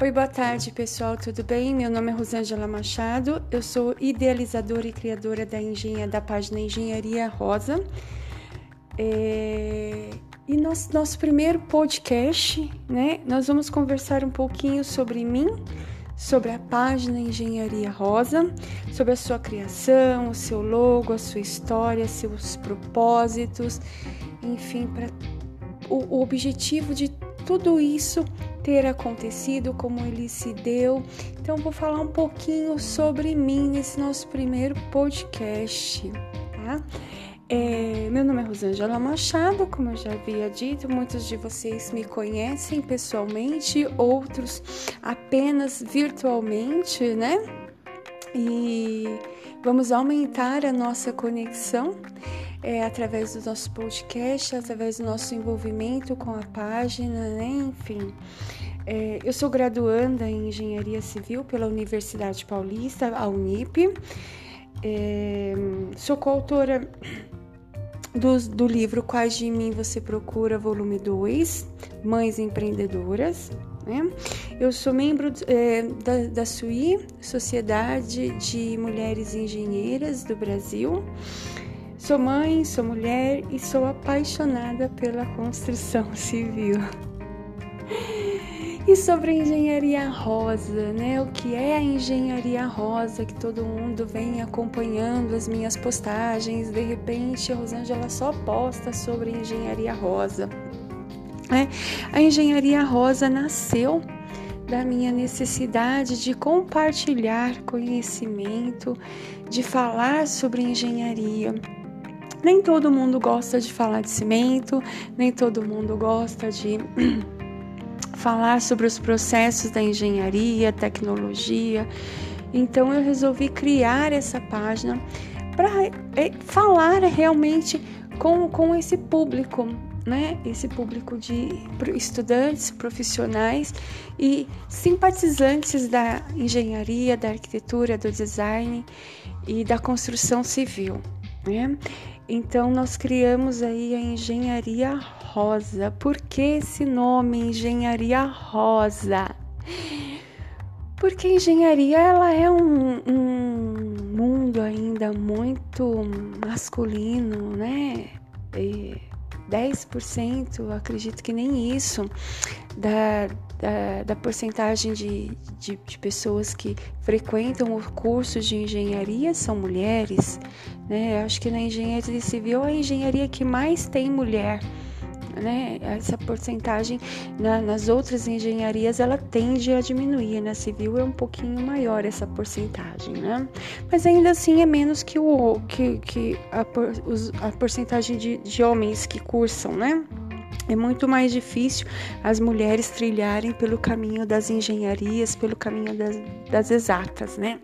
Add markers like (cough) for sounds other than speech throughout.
Oi, boa tarde, pessoal, tudo bem? Meu nome é Rosângela Machado, eu sou idealizadora e criadora da, engenha, da página Engenharia Rosa. É... E nosso, nosso primeiro podcast, né? Nós vamos conversar um pouquinho sobre mim, sobre a página Engenharia Rosa, sobre a sua criação, o seu logo, a sua história, seus propósitos, enfim, para o, o objetivo de tudo isso ter acontecido, como ele se deu. Então, vou falar um pouquinho sobre mim nesse nosso primeiro podcast, tá? É, meu nome é Rosângela Machado, como eu já havia dito, muitos de vocês me conhecem pessoalmente, outros apenas virtualmente, né? E vamos aumentar a nossa conexão é, através do nosso podcast, através do nosso envolvimento com a página, né? Enfim. É, eu sou graduanda em Engenharia Civil pela Universidade Paulista, a Unip. É, sou coautora do, do livro Quais de Mim Você Procura, volume 2, Mães Empreendedoras. Né? Eu sou membro é, da, da SUI, Sociedade de Mulheres Engenheiras do Brasil. Sou mãe, sou mulher e sou apaixonada pela construção (laughs) civil. E sobre a engenharia rosa, né? O que é a engenharia rosa que todo mundo vem acompanhando as minhas postagens? De repente, a Rosângela só posta sobre engenharia rosa. É, a engenharia rosa nasceu da minha necessidade de compartilhar conhecimento, de falar sobre engenharia. Nem todo mundo gosta de falar de cimento, nem todo mundo gosta de (clears throat) falar sobre os processos da engenharia, tecnologia. Então eu resolvi criar essa página para é, falar realmente com, com esse público, né? Esse público de estudantes, profissionais e simpatizantes da engenharia, da arquitetura, do design e da construção civil, né? Então nós criamos aí a engenharia rosa. Por que esse nome engenharia rosa? Porque a engenharia ela é um, um mundo ainda muito masculino, né? E 10%, acredito que nem isso, da, da, da porcentagem de, de, de, pessoas que frequentam o curso de engenharia são mulheres. Né? Acho que na engenharia civil é a engenharia que mais tem mulher. Né? Essa porcentagem na, nas outras engenharias ela tende a diminuir, na civil é um pouquinho maior essa porcentagem, né? Mas ainda assim é menos que o que, que a, os, a porcentagem de, de homens que cursam, né? É muito mais difícil as mulheres trilharem pelo caminho das engenharias, pelo caminho das, das exatas, né?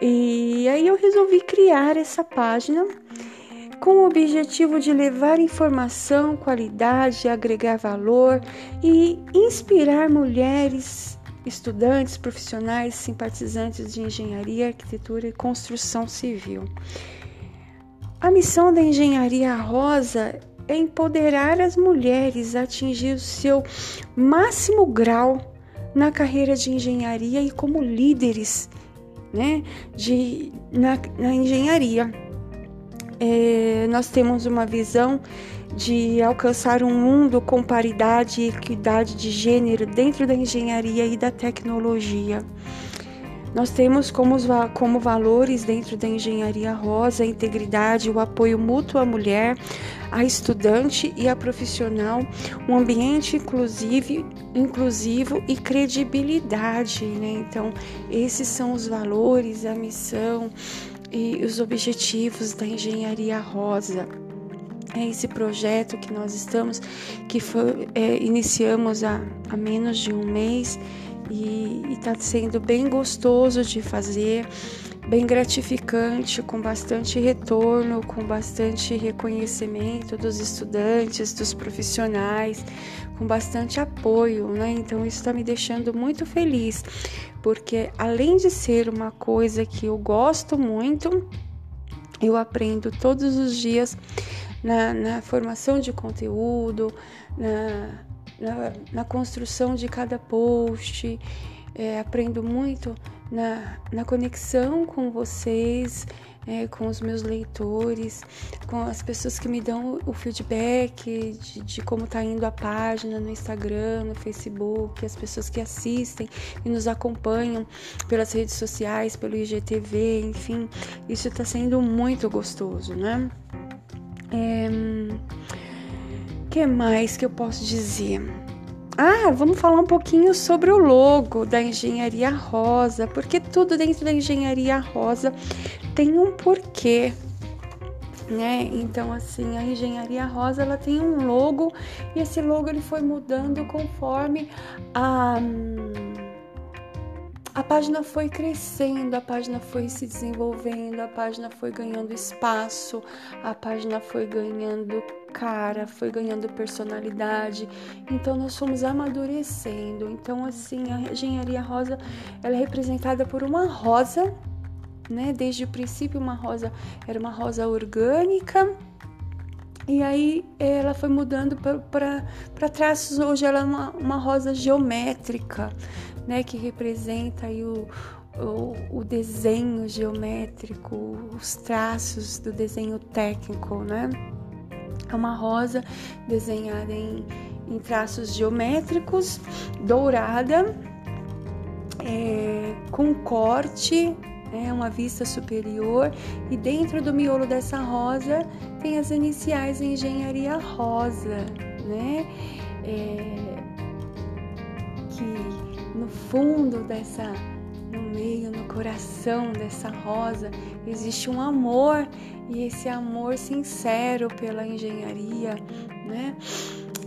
E aí eu resolvi criar essa página com o objetivo de levar informação, qualidade, agregar valor e inspirar mulheres, estudantes, profissionais, simpatizantes de engenharia, arquitetura e construção civil. A missão da Engenharia Rosa é empoderar as mulheres a atingir o seu máximo grau na carreira de engenharia e como líderes né, de, na, na engenharia. É, nós temos uma visão de alcançar um mundo com paridade e equidade de gênero dentro da engenharia e da tecnologia. Nós temos como, como valores dentro da engenharia rosa a integridade, o apoio mútuo à mulher, à estudante e à profissional, um ambiente inclusive, inclusivo e credibilidade. Né? Então, esses são os valores, a missão e os objetivos da engenharia rosa. É esse projeto que nós estamos, que foi, é, iniciamos há, há menos de um mês e está sendo bem gostoso de fazer, bem gratificante, com bastante retorno, com bastante reconhecimento dos estudantes, dos profissionais, com bastante apoio, né? Então isso está me deixando muito feliz, porque além de ser uma coisa que eu gosto muito, eu aprendo todos os dias na, na formação de conteúdo, na na, na construção de cada post, é, aprendo muito na, na conexão com vocês, é, com os meus leitores, com as pessoas que me dão o feedback de, de como está indo a página no Instagram, no Facebook, as pessoas que assistem e nos acompanham pelas redes sociais, pelo IGTV, enfim, isso está sendo muito gostoso, né? É, que mais que eu posso dizer? Ah, vamos falar um pouquinho sobre o logo da engenharia rosa, porque tudo dentro da engenharia rosa tem um porquê, né? Então assim, a engenharia rosa ela tem um logo e esse logo ele foi mudando conforme a a página foi crescendo, a página foi se desenvolvendo, a página foi ganhando espaço, a página foi ganhando cara, foi ganhando personalidade. Então nós fomos amadurecendo. Então assim, a engenharia rosa, ela é representada por uma rosa, né? Desde o princípio uma rosa era uma rosa orgânica. E aí ela foi mudando para traços. Hoje ela é uma, uma rosa geométrica né, que representa aí o, o, o, desenho geométrico, os traços do desenho técnico, né? É uma rosa desenhada em, em traços geométricos, dourada, é, com corte, é uma vista superior, e dentro do miolo dessa rosa tem as iniciais em engenharia rosa, né? É, que no fundo dessa, no meio, no coração dessa rosa, existe um amor e esse amor sincero pela engenharia, né?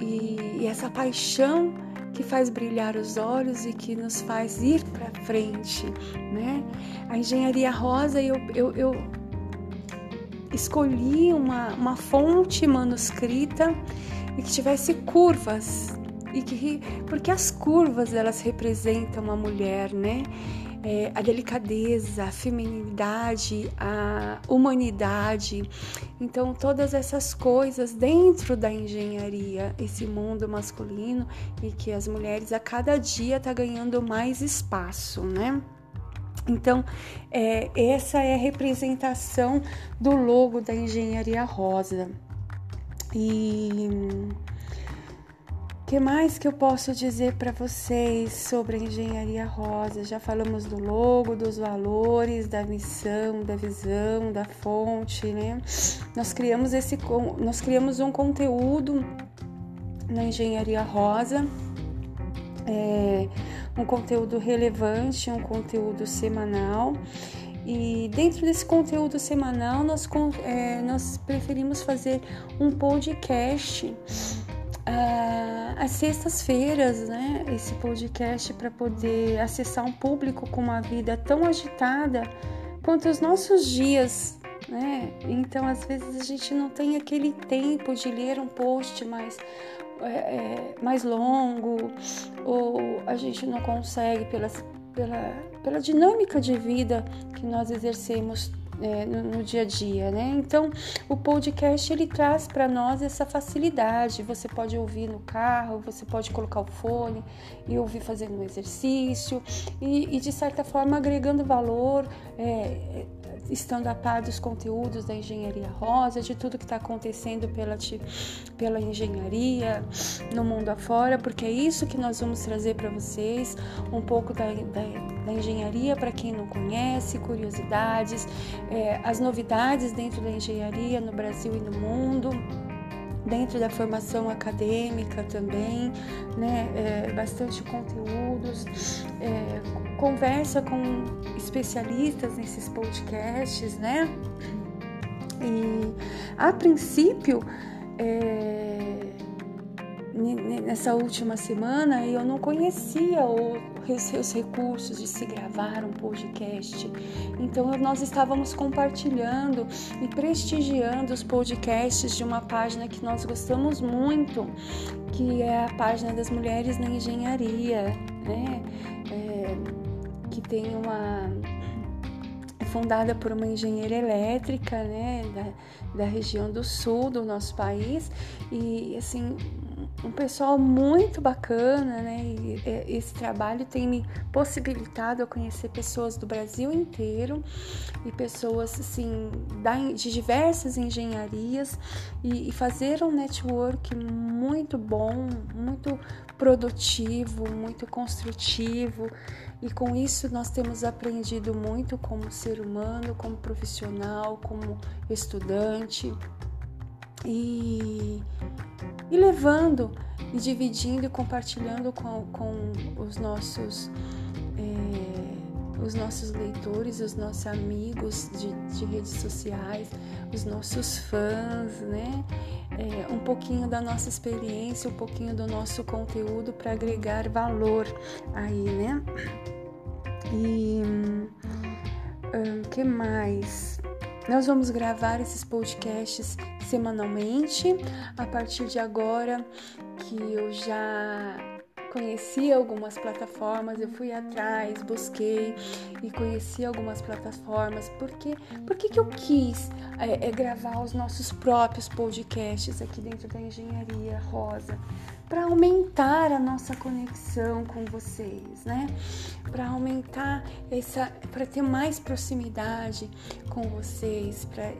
E, e essa paixão que faz brilhar os olhos e que nos faz ir para frente, né? A engenharia rosa, eu, eu, eu escolhi uma, uma fonte manuscrita e que tivesse curvas, e que porque as curvas elas representam a mulher, né? É, a delicadeza, a feminilidade, a humanidade. Então, todas essas coisas dentro da engenharia, esse mundo masculino e que as mulheres a cada dia tá ganhando mais espaço, né? Então, é, essa é a representação do logo da engenharia rosa. E que mais que eu posso dizer para vocês sobre a engenharia rosa? Já falamos do logo, dos valores, da missão, da visão, da fonte, né? Nós criamos esse nós criamos um conteúdo na engenharia rosa, é, um conteúdo relevante, um conteúdo semanal. E dentro desse conteúdo semanal, nós, é, nós preferimos fazer um podcast às sextas-feiras, né, esse podcast para poder acessar um público com uma vida tão agitada quanto os nossos dias, né? Então, às vezes a gente não tem aquele tempo de ler um post mais é, é, mais longo ou a gente não consegue pelas, pela, pela dinâmica de vida que nós exercemos é, no, no, dia a dia, né? Então, o podcast ele traz para nós essa facilidade. Você pode ouvir no carro, você pode colocar o fone e ouvir fazendo um exercício e, e de certa forma agregando valor, é, estando a par dos conteúdos da engenharia rosa, de tudo que está acontecendo pela, pela engenharia no mundo afora, porque é isso que nós vamos trazer para vocês, um pouco da, da, da engenharia para quem não conhece, curiosidades, é, as novidades dentro da engenharia no Brasil e no mundo dentro da formação acadêmica também, né? É, bastante conteúdos, é, conversa com especialistas nesses podcasts, né? E a princípio, é, nessa última semana eu não conhecia os recursos de se gravar um podcast. Então nós estávamos compartilhando e prestigiando os podcasts de uma página que nós gostamos muito, que é a página das mulheres na engenharia, né? É, que tem uma é fundada por uma engenheira elétrica, né, da, da região do sul do nosso país e assim um pessoal muito bacana, né? E esse trabalho tem me possibilitado a conhecer pessoas do Brasil inteiro e pessoas assim de diversas engenharias e, fazer um network muito bom, muito produtivo, muito construtivo. E com isso nós temos aprendido muito como ser humano, como profissional, como estudante e, e levando e dividindo e compartilhando com, com os nossos é, os nossos leitores, os nossos amigos de, de, redes sociais, os nossos fãs, né? É, um pouquinho da nossa experiência, um pouquinho do nosso conteúdo para agregar valor aí, né? E um, que mais? Nós vamos gravar esses podcasts semanalmente. A partir de agora que eu já conheci algumas plataformas, eu fui atrás, busquei e conheci algumas plataformas. Porque, por que, que eu quis é, é, gravar os nossos próprios podcasts aqui dentro da Engenharia Rosa? Para aumentar a nossa conexão com vocês, né? Para aumentar essa, para ter mais proximidade com vocês, para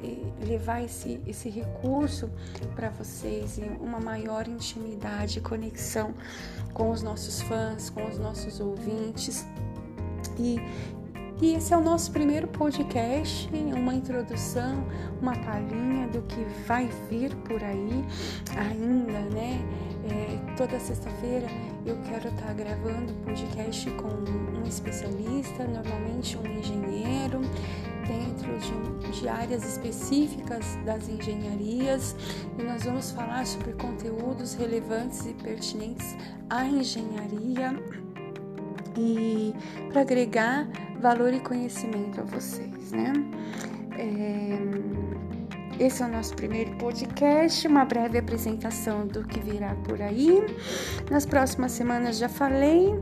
levar esse, esse recurso para vocês e uma maior intimidade e conexão com os nossos fãs, com os nossos ouvintes. E, e esse é o nosso primeiro podcast, uma introdução, uma palhinha do que vai vir por aí ainda, né? É, toda sexta-feira eu quero estar tá gravando podcast com um especialista, normalmente um engenheiro, dentro de, de áreas específicas das engenharias, e nós vamos falar sobre conteúdos relevantes e pertinentes à engenharia e para agregar valor e conhecimento a vocês, né? É, esse é o nosso primeiro podcast, uma breve apresentação do que virá por aí. Nas próximas semanas já falei.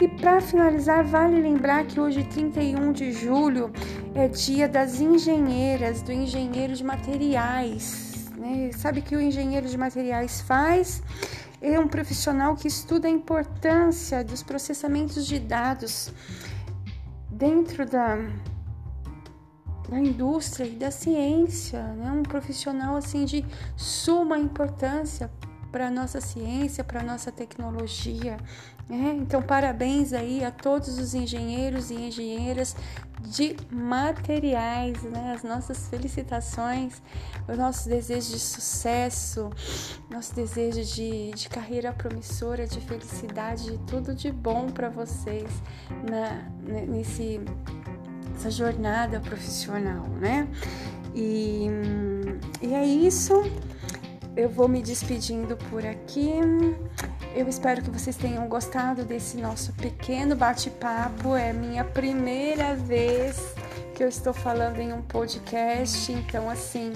E para finalizar, vale lembrar que hoje, 31 de julho, é dia das engenheiras, do engenheiro de materiais. Né? Sabe o que o engenheiro de materiais faz? É um profissional que estuda a importância dos processamentos de dados dentro da da indústria e da ciência, né? um profissional assim de suma importância para a nossa ciência, para a nossa tecnologia. Né? Então, parabéns aí a todos os engenheiros e engenheiras de materiais, né? as nossas felicitações, os nossos desejos de sucesso, nosso desejo de, de carreira promissora, de felicidade, de tudo de bom para vocês na, nesse essa jornada profissional, né? E, e é isso. Eu vou me despedindo por aqui. Eu espero que vocês tenham gostado desse nosso pequeno bate-papo. É minha primeira vez que eu estou falando em um podcast, então assim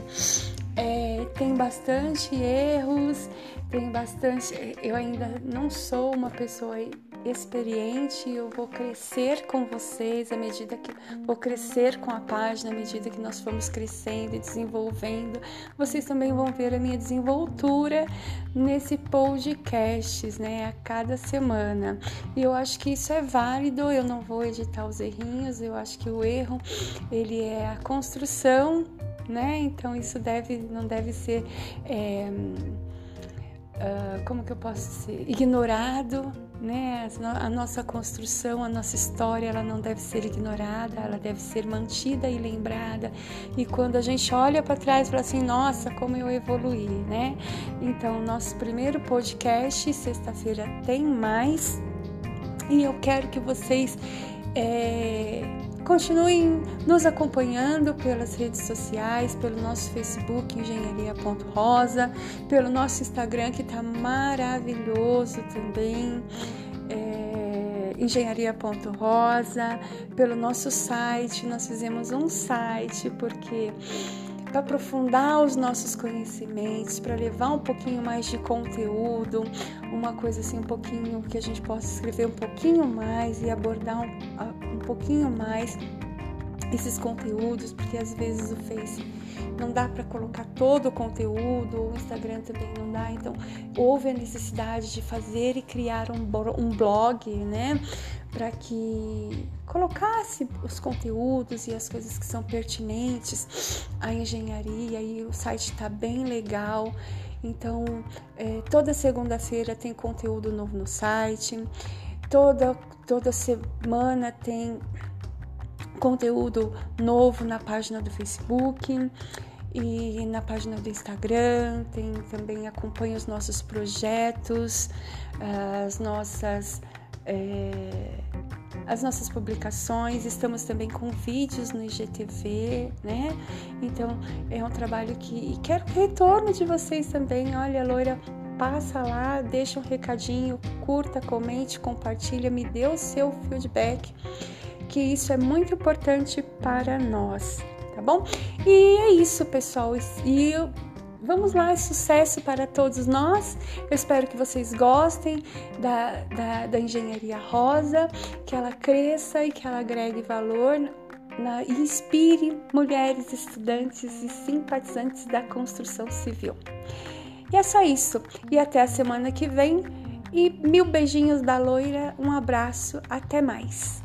é, tem bastante erros, tem bastante. Eu ainda não sou uma pessoa experiente, eu vou crescer com vocês à medida que vou crescer com a página, à medida que nós formos crescendo e desenvolvendo. Vocês também vão ver a minha desenvoltura nesse podcasts, né, a cada semana. E eu acho que isso é válido, eu não vou editar os errinhos, eu acho que o erro, ele é a construção, né? Então isso deve não deve ser é, uh, como que eu posso ser ignorado, né? A nossa construção, a nossa história, ela não deve ser ignorada, ela deve ser mantida e lembrada. E quando a gente olha para trás, fala assim, nossa, como eu evoluí, né? Então, nosso primeiro podcast, sexta-feira, tem mais. E eu quero que vocês é, continuem nos acompanhando pelas redes sociais, pelo nosso Facebook engenharia.rosa, pelo nosso Instagram que está maravilhoso também. É, engenharia.rosa, pelo nosso site, nós fizemos um site porque para aprofundar os nossos conhecimentos, para levar um pouquinho mais de conteúdo, uma coisa assim, um pouquinho que a gente possa escrever um pouquinho mais e abordar um, um pouquinho mais esses conteúdos, porque às vezes o Face não dá para colocar todo o conteúdo, o Instagram também não dá, então houve a necessidade de fazer e criar um, um blog, né, para que colocasse os conteúdos e as coisas que são pertinentes à engenharia e o site está bem legal. Então, é, toda segunda-feira tem conteúdo novo no site, toda, toda semana tem conteúdo novo na página do Facebook e na página do Instagram. Tem também acompanha os nossos projetos, as nossas é, as nossas publicações. Estamos também com vídeos no IGTV, né? Então é um trabalho que e quero retorno de vocês também. Olha, loira passa lá, deixa um recadinho, curta, comente, compartilha, me dê o seu feedback que isso é muito importante para nós, tá bom? E é isso, pessoal. E vamos lá, sucesso para todos nós. Eu espero que vocês gostem da, da, da engenharia rosa, que ela cresça e que ela agregue valor na, e inspire mulheres estudantes e simpatizantes da construção civil. E é só isso. E até a semana que vem. E mil beijinhos da loira. Um abraço. Até mais.